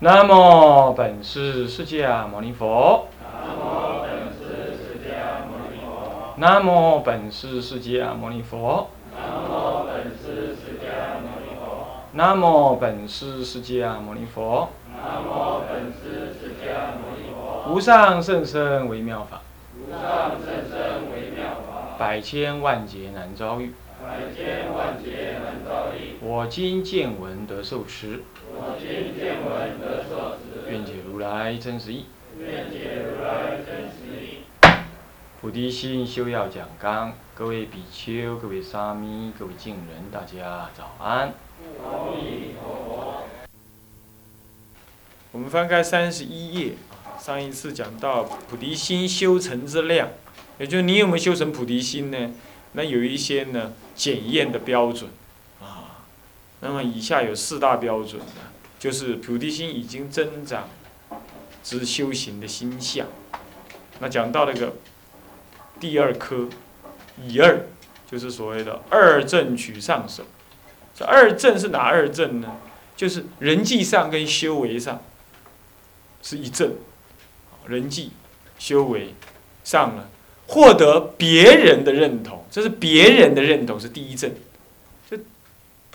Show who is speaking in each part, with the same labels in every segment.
Speaker 1: 南无本师释迦牟尼佛。南无本师释迦牟尼佛。南无本师释迦牟尼佛。无上甚深微妙法。百千万劫难遭遇。我今见闻得受持。我今见闻得受持愿解如来真实义。菩提心修要讲纲，各位比丘、各位沙弥、各位敬人，大家早安。我们翻开三十一页，上一次讲到菩提心修成之量，也就是你有没有修成菩提心呢？那有一些呢检验的标准。那么以下有四大标准的，就是菩提心已经增长之修行的心相。那讲到那个。第二科，以二，就是所谓的二正取上手。这二正是哪二正呢？就是人际上跟修为上是一正，人际、修为上了，获得别人的认同，这是别人的认同是第一正。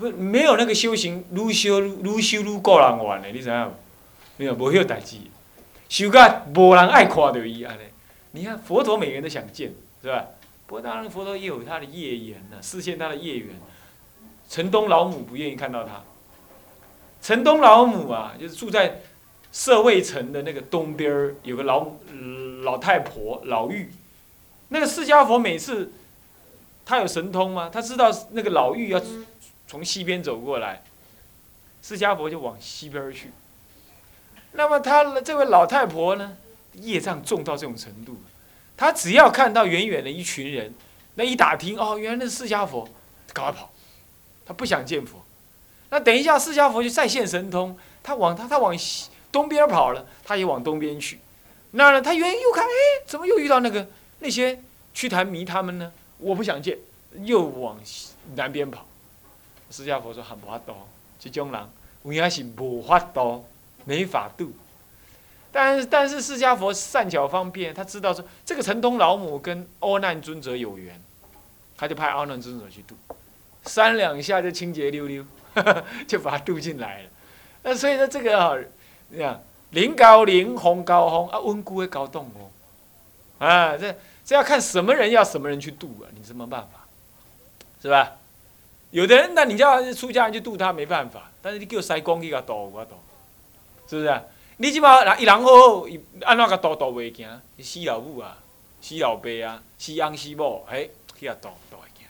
Speaker 1: 不没有那个修行，愈修愈修愈个人玩的，你知影？没有无迄代志，修甲无人爱看到伊安尼。你看佛陀，每个人都想见，是吧？不过当然，佛陀也有他的业缘呢，实现他的业缘。城东老母不愿意看到他。城东老母啊，就是住在社会城的那个东边，有个老老太婆老妪。那个释迦佛每次他有神通吗？他知道那个老妪要从西边走过来，释迦佛就往西边去。那么他这位老太婆呢？业障重到这种程度，她只要看到远远的一群人，那一打听哦，原来那是释迦佛，赶快跑，他不想见佛。那等一下释迦佛就再现神通，他往他他往西东边跑了，他也往东边去。那呢，他原又看，哎，怎么又遇到那个那些去谈迷他们呢？我不想见，又往南边跑。释迦佛说：很不法度，这种人有影是无法度，没法度。但但是释迦佛善巧方便，他知道说这个城东老母跟阿难尊者有缘，他就派阿难尊者去度，三两下就清洁溜溜，就把他渡进来了。那所以说这个啊，你看灵高灵，红高红啊，温故会高动哦，啊，这这要看什么人要什么人去度啊，你什么办法？是吧？有的人那你叫出家人去渡他没办法，但是你叫塞公去给他渡，我度，是不是啊？你即马人伊人好好，伊安怎甲渡渡袂行？死老母啊，死老爸啊，死翁死某，哎，去甲渡渡会行。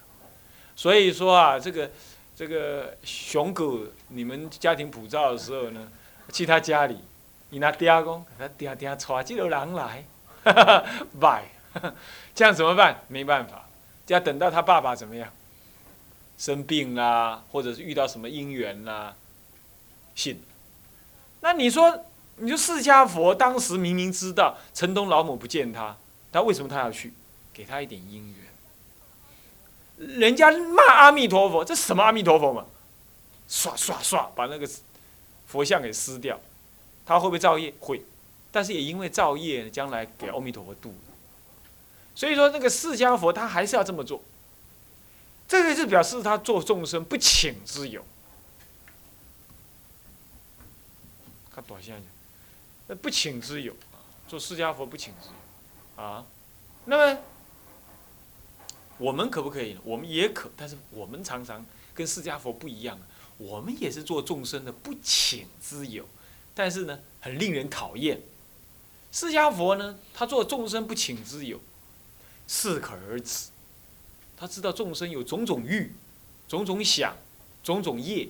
Speaker 1: 所以说啊，这个这个熊狗，你们家庭普照的时候呢，去他家里，伊那爹讲，他爹爹带几个人来，哈哈，拜，这样怎么办？没办法，要等到他爸爸怎么样？生病啦，或者是遇到什么因缘啦，信。那你说？你说释迦佛当时明明知道城东老母不见他，他为什么他要去？给他一点因缘。人家骂阿弥陀佛，这什么阿弥陀佛嘛？唰唰唰，把那个佛像给撕掉。他会不会造业？会。但是也因为造业，将来给阿弥陀佛度。所以说，那个释迦佛他还是要这么做。这个是表示他做众生不请之友。看短线。那不请之友啊，做释迦佛不请之友啊，那么我们可不可以？我们也可，但是我们常常跟释迦佛不一样，我们也是做众生的不请之友，但是呢，很令人讨厌。释迦佛呢，他做众生不请之友，适可而止。他知道众生有种种欲、种种想、种种业、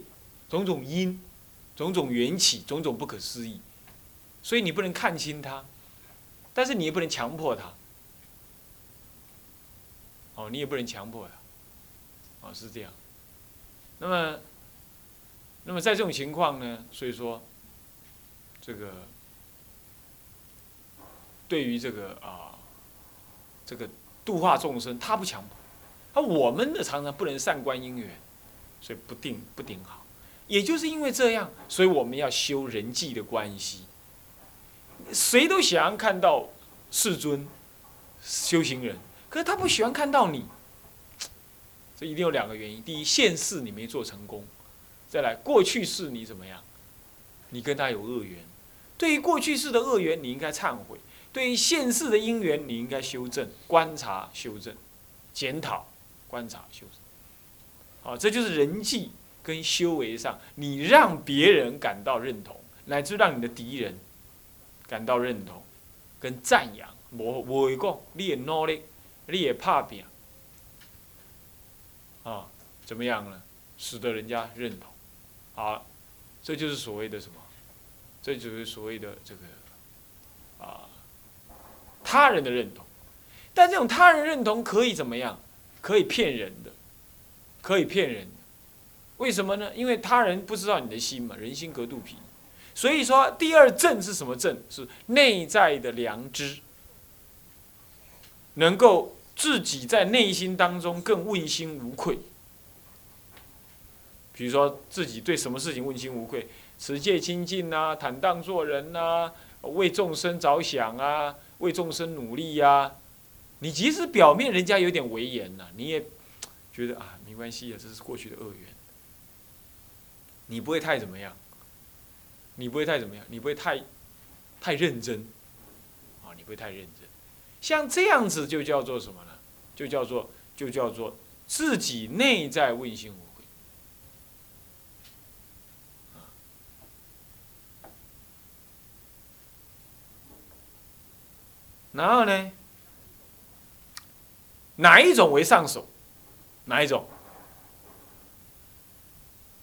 Speaker 1: 种种因、种种缘起、种种不可思议。所以你不能看清他，但是你也不能强迫他。哦，你也不能强迫他，哦，是这样。那么，那么在这种情况呢？所以说，这个对于这个啊，这个度化众生，他不强迫。那我们呢，常常不能善观因缘，所以不定不顶好。也就是因为这样，所以我们要修人际的关系。谁都想要看到世尊修行人，可是他不喜欢看到你。这一定有两个原因：第一，现世你没做成功；再来，过去世你怎么样？你跟他有恶缘。对于过去世的恶缘，你应该忏悔；对于现世的因缘，你应该修正、观察、修正、检讨、观察、修正。好，这就是人际跟修为上，你让别人感到认同，乃至让你的敌人感到认同跟赞扬。我我会讲，你也努力，你也怕拼，啊，怎么样呢？使得人家认同。好，这就是所谓的什么？这就是所谓的这个啊，他人的认同。但这种他人认同可以怎么样？可以骗人的。可以骗人，为什么呢？因为他人不知道你的心嘛，人心隔肚皮。所以说，第二正是什么正？是内在的良知，能够自己在内心当中更问心无愧。比如说，自己对什么事情问心无愧，持戒清净啊，坦荡做人呐，为众生着想啊，为众生努力呀。你即使表面人家有点威严呐，你也。觉得啊，没关系啊，这是过去的恶缘。你不会太怎么样，你不会太怎么样，你不会太太认真，啊，你不会太认真。像这样子就叫做什么呢？就叫做就叫做自己内在问心无愧。然后呢，哪一种为上手？哪一种？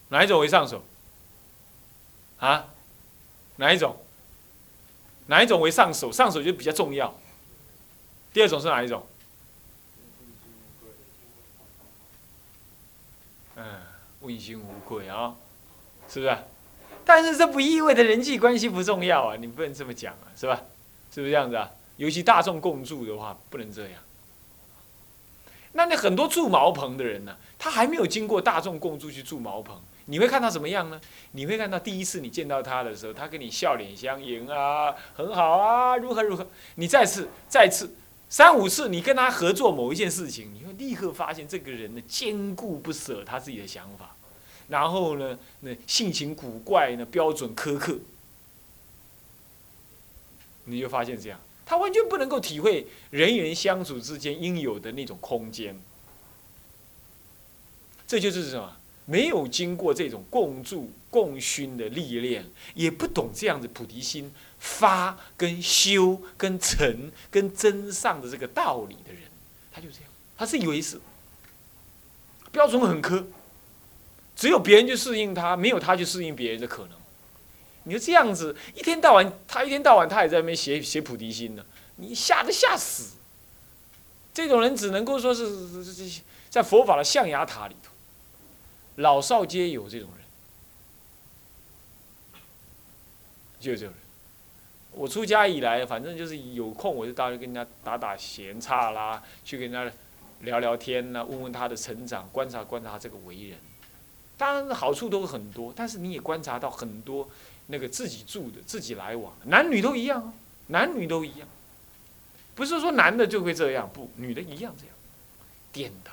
Speaker 1: 哪一种为上手？啊？哪一种？哪一种为上手？上手就比较重要。第二种是哪一种？嗯，问心无愧啊，是不是？但是这不意味着人际关系不重要啊，你不能这么讲啊，是吧？是不是这样子啊？尤其大众共住的话，不能这样。那那很多住茅棚的人呢，他还没有经过大众共住去住茅棚，你会看到怎么样呢？你会看到第一次你见到他的时候，他跟你笑脸相迎啊，很好啊，如何如何。你再次再次三五次，你跟他合作某一件事情，你会立刻发现这个人呢坚固不舍他自己的想法，然后呢那性情古怪呢标准苛刻，你就发现这样。他完全不能够体会人与人相处之间应有的那种空间，这就是什么？没有经过这种共住共熏的历练，也不懂这样子菩提心发跟修跟成跟真上的这个道理的人，他就这样，他是以为是标准很苛，只有别人去适应他，没有他去适应别人的可能。你说这样子，一天到晚，他一天到晚他也在那边写写菩提心呢，你吓得吓死。这种人只能够说是在佛法的象牙塔里头，老少皆有这种人，就是这种人。我出家以来，反正就是有空我就到处跟人家打打闲岔啦，去跟人家聊聊天啦，问问他的成长，观察观察这个为人。当然好处都很多，但是你也观察到很多。那个自己住的、自己来往的，男女都一样哦，男女都一样，不是说男的就会这样，不，女的一样这样，颠倒，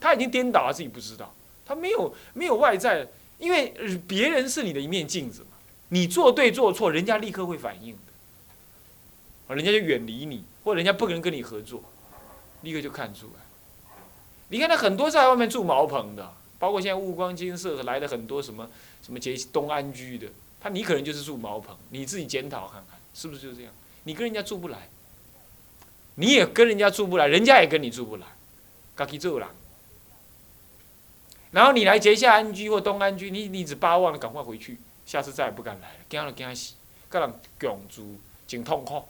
Speaker 1: 他已经颠倒了，自己不知道，他没有没有外在，因为别人是你的一面镜子嘛，你做对做错，人家立刻会反应的，人家就远离你，或人家不能跟你合作，立刻就看出来。你看他很多在外面住茅棚的，包括现在物光金色来的很多什么什么结东安居的。他你可能就是住茅棚，你自己检讨看看，是不是就这样？你跟人家住不来，你也跟人家住不来，人家也跟你住不来，自己做人。然后你来结下安居或东安居，你你只巴望了赶快回去，下次再也不敢来了，惊了惊死，跟人共住，真痛苦，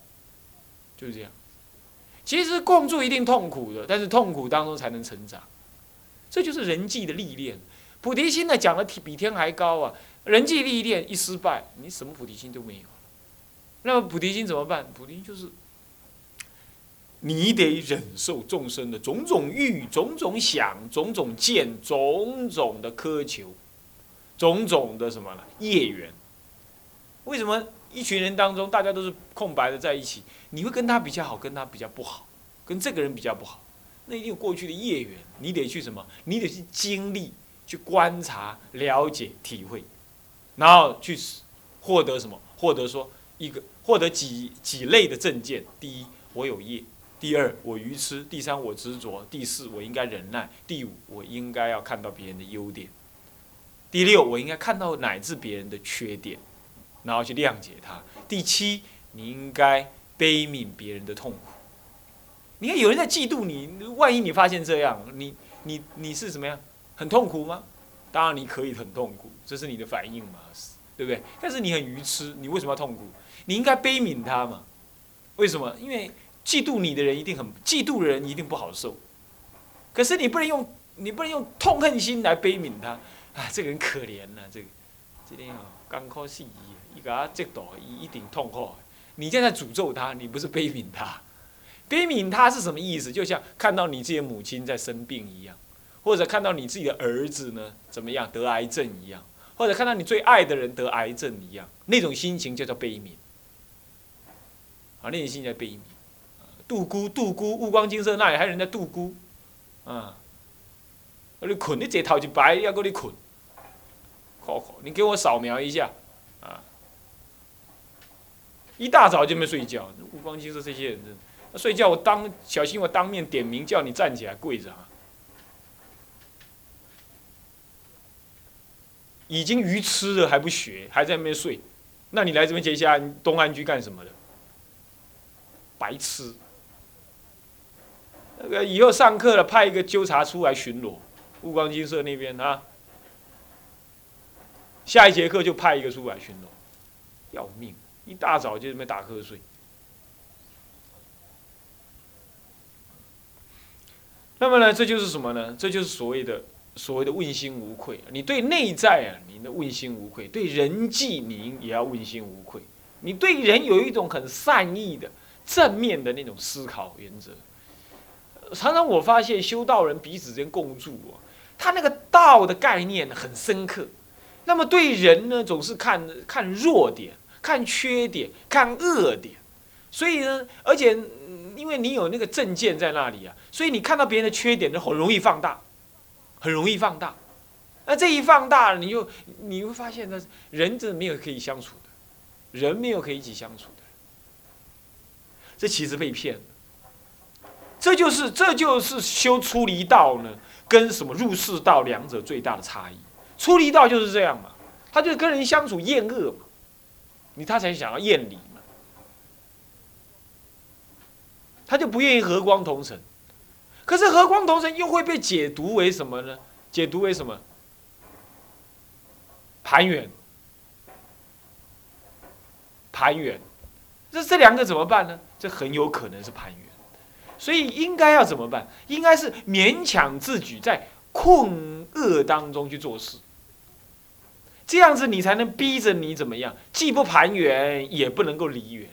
Speaker 1: 就是这样。其实共住一定痛苦的，但是痛苦当中才能成长，这就是人际的历练。菩提心呢，讲的比天还高啊。人际历练一失败，你什么菩提心都没有。那么菩提心怎么办？菩提心就是，你得忍受众生的种种欲、种种想、种种见、种种的苛求，种种的什么呢？业缘。为什么一群人当中大家都是空白的在一起，你会跟他比较好，跟他比较不好，跟这个人比较不好，那一定有过去的业缘，你得去什么？你得去经历、去观察、了解、体会，然后去获得什么？获得说一个获得几几类的证件。第一，我有业。第二，我愚痴；第三，我执着；第四，我应该忍耐；第五，我应该要看到别人的优点；第六，我应该看到乃至别人的缺点，然后去谅解他；第七，你应该悲悯别人的痛苦。你看，有人在嫉妒你，万一你发现这样，你你你是怎么样？很痛苦吗？当然你可以很痛苦，这是你的反应嘛，对不对？但是你很愚痴，你为什么要痛苦？你应该悲悯他嘛？为什么？因为。嫉妒你的人一定很嫉妒的人一定不好受，可是你不能用你不能用痛恨心来悲悯他啊！这个人可怜呐，这个这点哦，刚考试一，一个他这倒一一定痛苦。你现在诅咒他，你不是悲悯他，悲悯他是什么意思？就像看到你自己的母亲在生病一样，或者看到你自己的儿子呢怎么样得癌症一样，或者看到你最爱的人得癌症一样，那种心情就叫悲悯。啊，那种心情叫悲悯。杜姑，杜姑，雾光金色那里还有人在杜姑，啊，你困，你这头一白，要给你困，靠靠，你给我扫描一下，啊，一大早就没睡觉，雾光金色这些人，睡觉我当小心我当面点名叫你站起来跪着啊，已经愚痴了还不学，还在那边睡，那你来这边接下东安居干什么的？白痴。那个以后上课了，派一个纠察出来巡逻，雾光金色那边啊。下一节课就派一个出来巡逻，要命！一大早就这么打瞌睡。那么呢，这就是什么呢？这就是所谓的所谓的问心无愧。你对内在啊，你的问心无愧；对人际，你也要问心无愧。你对人有一种很善意的、正面的那种思考原则。常常我发现修道人彼此间共住啊，他那个道的概念很深刻。那么对人呢，总是看看弱点、看缺点、看恶点。所以呢，而且因为你有那个正见在那里啊，所以你看到别人的缺点就很容易放大，很容易放大。那这一放大，你就你会发现那，人真的没有可以相处的，人没有可以一起相处的。这其实被骗了。这就是这就是修出离道呢，跟什么入世道两者最大的差异。出离道就是这样嘛，他就跟人相处厌恶嘛，你他才想要厌离嘛，他就不愿意和光同尘。可是和光同尘又会被解读为什么呢？解读为什么？盘远，盘远，这这两个怎么办呢？这很有可能是盘远。所以应该要怎么办？应该是勉强自己在困厄当中去做事，这样子你才能逼着你怎么样，既不盘圆，也不能够离远。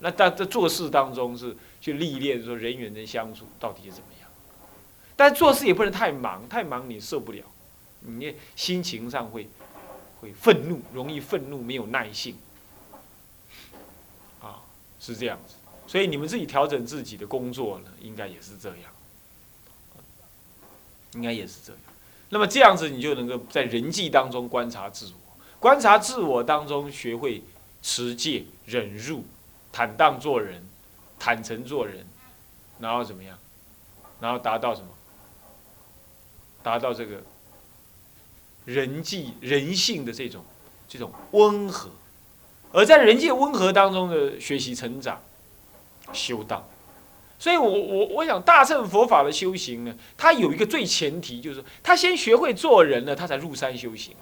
Speaker 1: 那在在做事当中是去历练说人与人相处到底是怎么样，但做事也不能太忙，太忙你受不了，你心情上会会愤怒，容易愤怒，没有耐性，啊，是这样子。所以你们自己调整自己的工作呢，应该也是这样，应该也是这样。那么这样子，你就能够在人际当中观察自我，观察自我当中学会持戒、忍辱、坦荡做人、坦诚做人，然后怎么样？然后达到什么？达到这个人际人性的这种这种温和，而在人际温和当中的学习成长。修道，所以我我我想大乘佛法的修行呢，它有一个最前提，就是他先学会做人了，他才入山修行。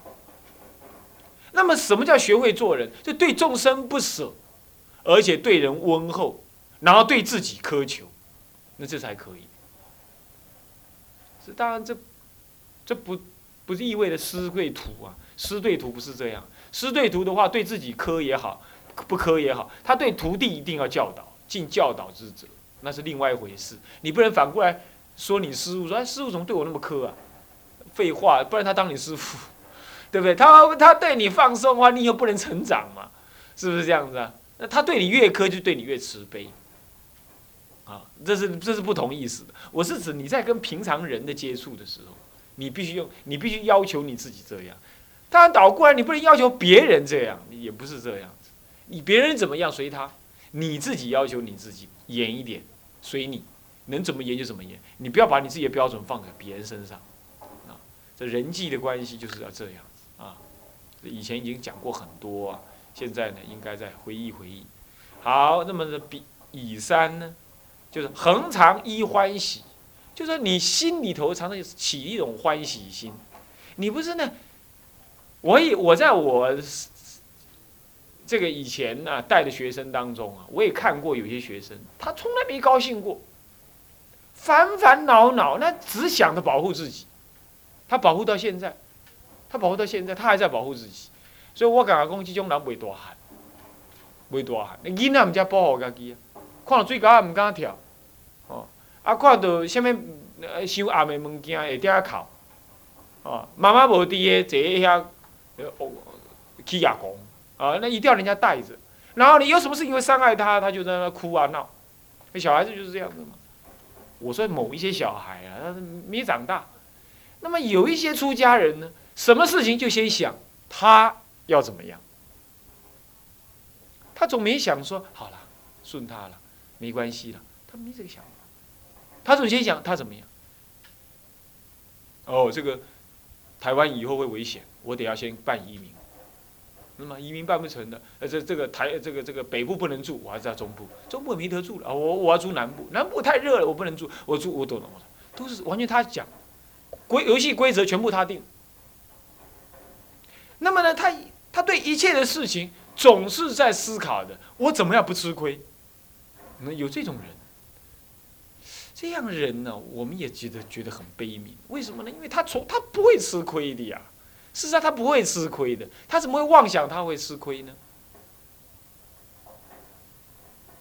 Speaker 1: 那么什么叫学会做人？就对众生不舍，而且对人温厚，然后对自己苛求，那这才可以。这当然这这不不是意味着师对徒啊，师对徒不是这样。师对徒的话，对自己苛也好，不苛也好，他对徒弟一定要教导。尽教导之责，那是另外一回事。你不能反过来说你师傅说：“哎，师傅怎么对我那么苛啊？”废话，不然他当你师傅，对不对？他他对你放松的话，你又不能成长嘛，是不是这样子啊？那他对你越苛，就对你越慈悲。啊，这是这是不同意思的。我是指你在跟平常人的接触的时候，你必须用，你必须要求你自己这样。当然倒过来，你不能要求别人这样，也不是这样子。你别人怎么样随他，你自己要求你自己严一点，随你，能怎么严就怎么严。你不要把你自己的标准放在别人身上。啊，这人际的关系就是要这样啊。以前已经讲过很多啊，现在呢应该再回忆回忆。好，那么这比乙三呢？就是恒常依欢喜，就说你心里头常常起一种欢喜心。你不是呢？我也我在我这个以前呢带的学生当中啊，我也看过有些学生，他从来没高兴过，烦烦恼恼，那只想着保护自己。他保护到现在，他保护到现在，他还在保护自己。所以我讲讲，这种人袂大汉，袂大汉。囡仔唔只保护家己啊，看到水沟也唔敢跳。啊，看到什物收暗的物件会伫遐哭，哦，妈妈无伫个坐遐，起牙公，啊，那一定要人家带着。然后你有什么事情会伤害他，他就在那哭啊闹。小孩子就是这样子嘛。我说某一些小孩啊，他没长大。那么有一些出家人呢，什么事情就先想他要怎么样，他总没想说好了，顺他了，没关系了，他没这个想法。他首先想他怎么样？哦，这个台湾以后会危险，我得要先办移民。那么移民办不成的，呃，这这个台这个这个北部不能住，我还是在中部，中部没得住了！我我要住南部，南部太热了，我不能住，我住我懂了，我懂都是完全他讲规游戏规则全部他定。那么呢，他他对一切的事情总是在思考的，我怎么样不吃亏？那有这种人。这样人呢，我们也觉得觉得很悲悯。为什么呢？因为他从他不会吃亏的呀。事实上，他不会吃亏的。他怎么会妄想他会吃亏呢？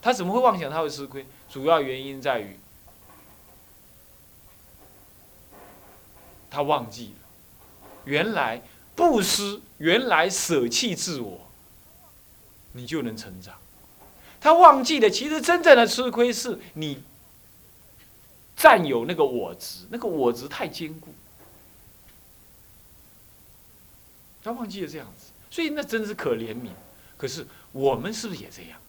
Speaker 1: 他怎么会妄想他会吃亏？主要原因在于他忘记了，原来布施，原来舍弃自我，你就能成长。他忘记了，其实真正的吃亏是你。占有那个我执，那个我执太坚固，他忘记了这样子，所以那真是可怜悯。可是我们是不是也这样？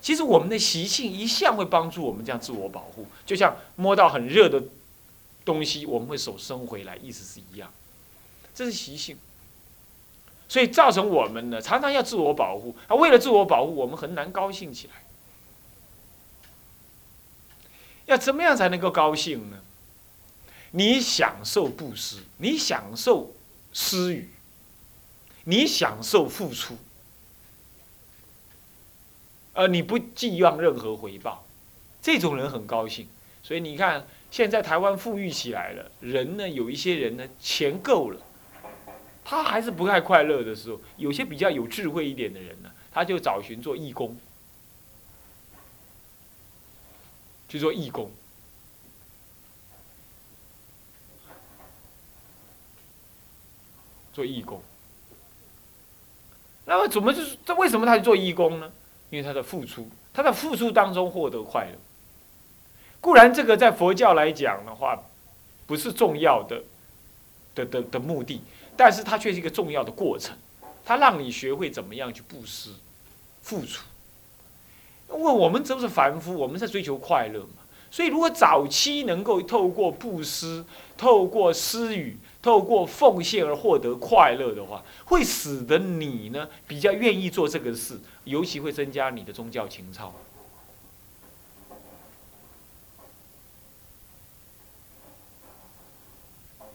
Speaker 1: 其实我们的习性一向会帮助我们这样自我保护，就像摸到很热的东西，我们会手伸回来，意思是一样。这是习性，所以造成我们呢常常要自我保护。啊，为了自我保护，我们很难高兴起来。要怎么样才能够高兴呢？你享受布施，你享受施予，你享受付出，而你不寄望任何回报，这种人很高兴。所以你看，现在台湾富裕起来了，人呢，有一些人呢，钱够了，他还是不太快乐的时候，有些比较有智慧一点的人呢，他就找寻做义工。去做义工，做义工。那么怎么就是这？为什么他去做义工呢？因为他的付出，他在付出当中获得快乐。固然这个在佛教来讲的话，不是重要的的的的目的，但是它却是一个重要的过程。它让你学会怎么样去布施、付出。因为我们都是凡夫，我们在追求快乐嘛。所以，如果早期能够透过布施、透过施予、透过奉献而获得快乐的话，会使得你呢比较愿意做这个事，尤其会增加你的宗教情操。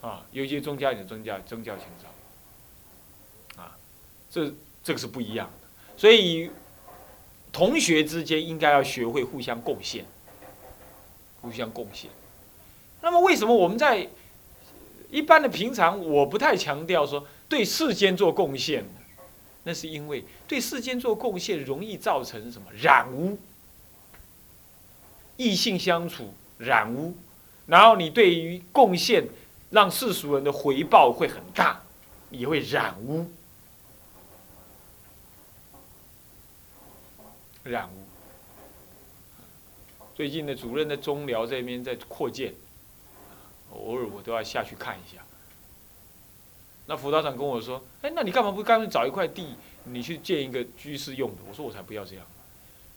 Speaker 1: 啊，尤其宗教你的宗教宗教情操。啊，这这个是不一样的。所以。同学之间应该要学会互相贡献，互相贡献。那么，为什么我们在一般的平常，我不太强调说对世间做贡献那是因为对世间做贡献容易造成什么染污？异性相处染污，然后你对于贡献让世俗人的回报会很大，也会染污，染污。最近的主任的中寮这边在扩建，偶尔我都要下去看一下。那辅导长跟我说：“哎，那你干嘛不干脆找一块地，你去建一个居室用的？”我说：“我才不要这样。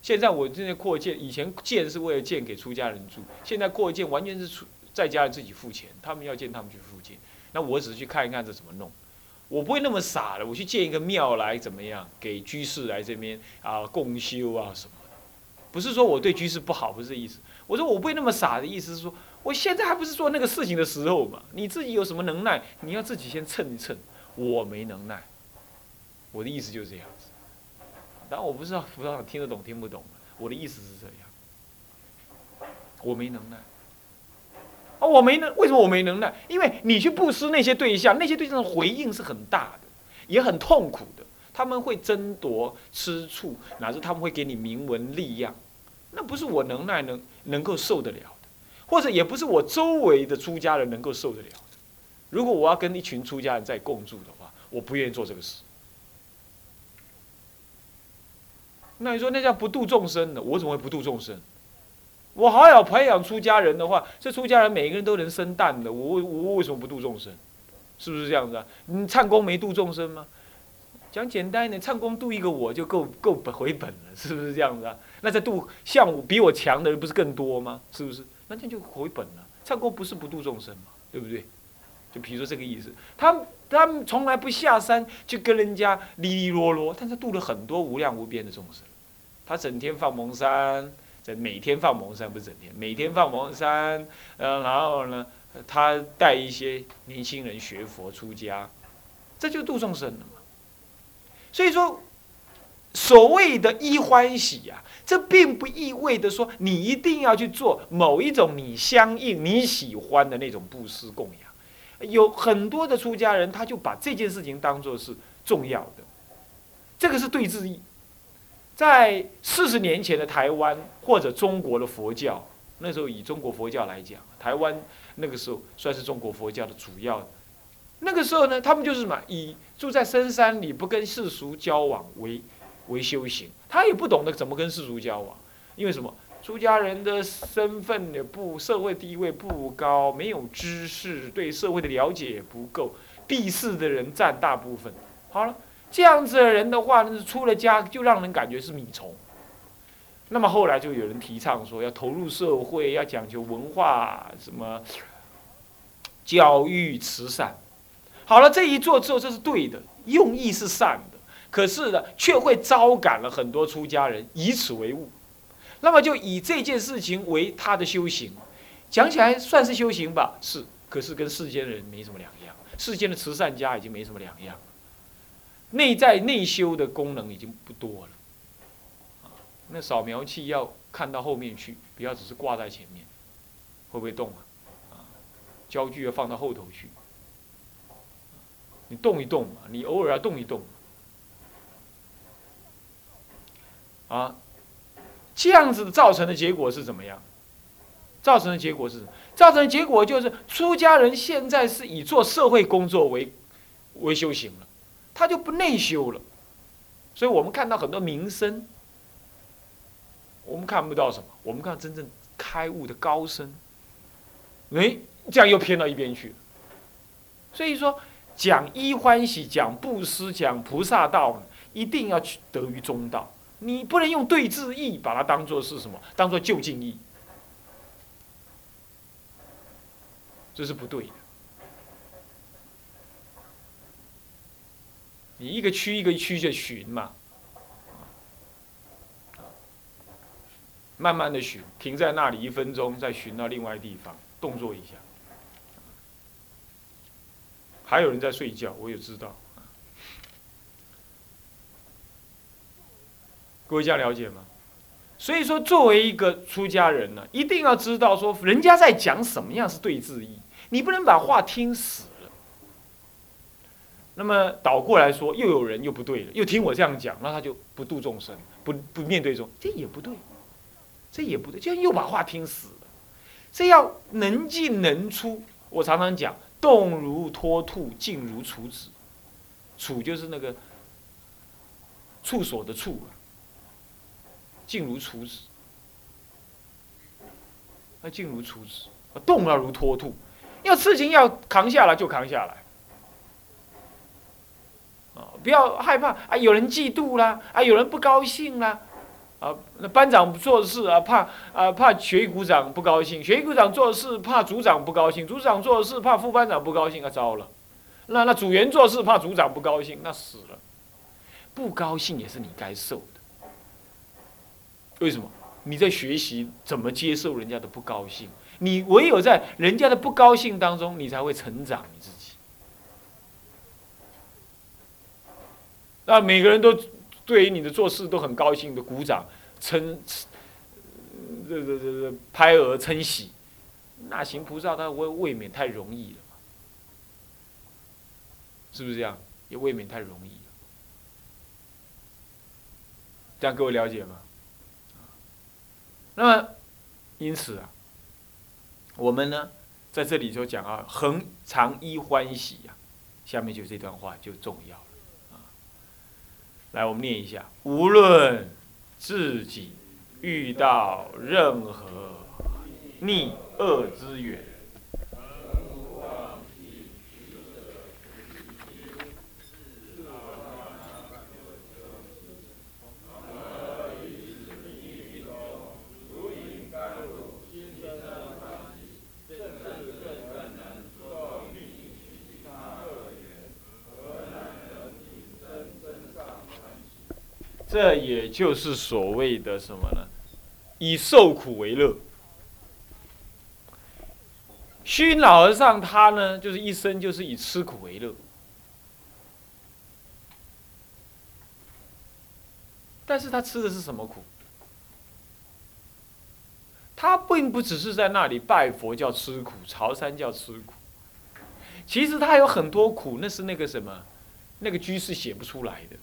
Speaker 1: 现在我正在扩建，以前建是为了建给出家人住，现在扩建完全是出在家人自己付钱，他们要建他们去付钱。那我只是去看一看这怎么弄。我不会那么傻的，我去建一个庙来怎么样，给居士来这边啊共修啊什么的。不是说我对居士不好，不是这意思。我说我不会那么傻的意思是说。”我现在还不是做那个事情的时候嘛？你自己有什么能耐，你要自己先蹭一蹭。我没能耐，我的意思就是这样子。但我不知道辅导长听得懂听不懂。我的意思是这样，我没能耐。哦，我没能，为什么我没能耐？因为你去布施那些对象，那些对象的回应是很大的，也很痛苦的。他们会争夺、吃醋，乃至他们会给你名闻利养，那不是我能耐能能够受得了的。或者也不是我周围的出家人能够受得了的。如果我要跟一群出家人在共住的话，我不愿意做这个事。那你说那叫不度众生的，我怎么会不度众生？我好要培养出家人的话，这出家人每一个人都能生蛋的，我我为什么不度众生？是不是这样子啊？你唱功没度众生吗？讲简单一点，唱功度一个我就够够本回本了，是不是这样子啊？那再度像我比我强的人不是更多吗？是不是？那这就回本了。唱功不是不度众生嘛，对不对？就比如说这个意思，他他从来不下山就跟人家哩哩啰啰，但是度了很多无量无边的众生。他整天放蒙山，在每天放蒙山不是整天，每天放蒙山，呃，然后呢，他带一些年轻人学佛出家，这就度众生了嘛。所以说。所谓的依欢喜呀，这并不意味着说你一定要去做某一种你相应你喜欢的那种布施供养。有很多的出家人，他就把这件事情当做是重要的，这个是对治意。在四十年前的台湾或者中国的佛教，那时候以中国佛教来讲，台湾那个时候算是中国佛教的主要。那个时候呢，他们就是什么，以住在深山里，不跟世俗交往为。为修行，他也不懂得怎么跟世俗交往，因为什么？出家人的身份也不，社会地位不高，没有知识，对社会的了解也不够，避世的人占大部分。好了，这样子的人的话，那是出了家就让人感觉是米虫。那么后来就有人提倡说，要投入社会，要讲究文化，什么教育、慈善。好了，这一做之后，这是对的，用意是善的。可是呢，却会招感了很多出家人以此为物，那么就以这件事情为他的修行，讲起来算是修行吧，是。可是跟世间的人没什么两样，世间的慈善家已经没什么两样，内在内修的功能已经不多了。那扫描器要看到后面去，不要只是挂在前面，会不会动啊？啊，焦距要放到后头去，你动一动嘛，你偶尔要动一动。啊，这样子造成的结果是怎么样？造成的结果是什么，造成的结果就是出家人现在是以做社会工作为为修行了，他就不内修了。所以我们看到很多名声，我们看不到什么，我们看真正开悟的高僧，哎，这样又偏到一边去了。所以说，讲一欢喜，讲布施，讲菩萨道，一定要去得于中道。你不能用对治义把它当做是什么？当做就近义，这是不对的。你一个区一个区就寻嘛，慢慢的寻，停在那里一分钟，再寻到另外地方，动作一下。还有人在睡觉，我也知道。各位这样了解吗？所以说，作为一个出家人呢，一定要知道说，人家在讲什么样是对字义，你不能把话听死。那么倒过来说，又有人又不对了，又听我这样讲，那他就不度众生，不不面对众，这也不对，这也不对，这样又把话听死了。这要能进能出。我常常讲，动如脱兔，静如处子。处就是那个处所的处啊，静如处子，那静如处子，动了如脱兔，要事情要扛下来就扛下来。不要害怕啊！有人嫉妒啦，啊，有人不高兴啦，啊，那班长做事啊，怕啊怕学艺股长不高兴，学艺股长做事怕组长不高兴，组长做事怕副班长不高兴，啊，糟了！那那组员做事怕组长不高兴，那死了。不高兴也是你该受的。为什么？你在学习怎么接受人家的不高兴，你唯有在人家的不高兴当中，你才会成长你自己。那每个人都对于你的做事都很高兴的鼓掌称，这这这这拍额称喜，那行菩萨他未未免太容易了嘛？是不是这样？也未免太容易了，这样各位了解吗？那么因此啊，我们呢在这里就讲啊，恒常依欢喜呀，下面就这段话就重要。来，我们念一下：无论自己遇到任何逆恶之缘。这也就是所谓的什么呢？以受苦为乐。虚老和尚他呢，就是一生就是以吃苦为乐。但是他吃的是什么苦？他并不只是在那里拜佛叫吃苦，朝山叫吃苦。其实他有很多苦，那是那个什么，那个居士写不出来的。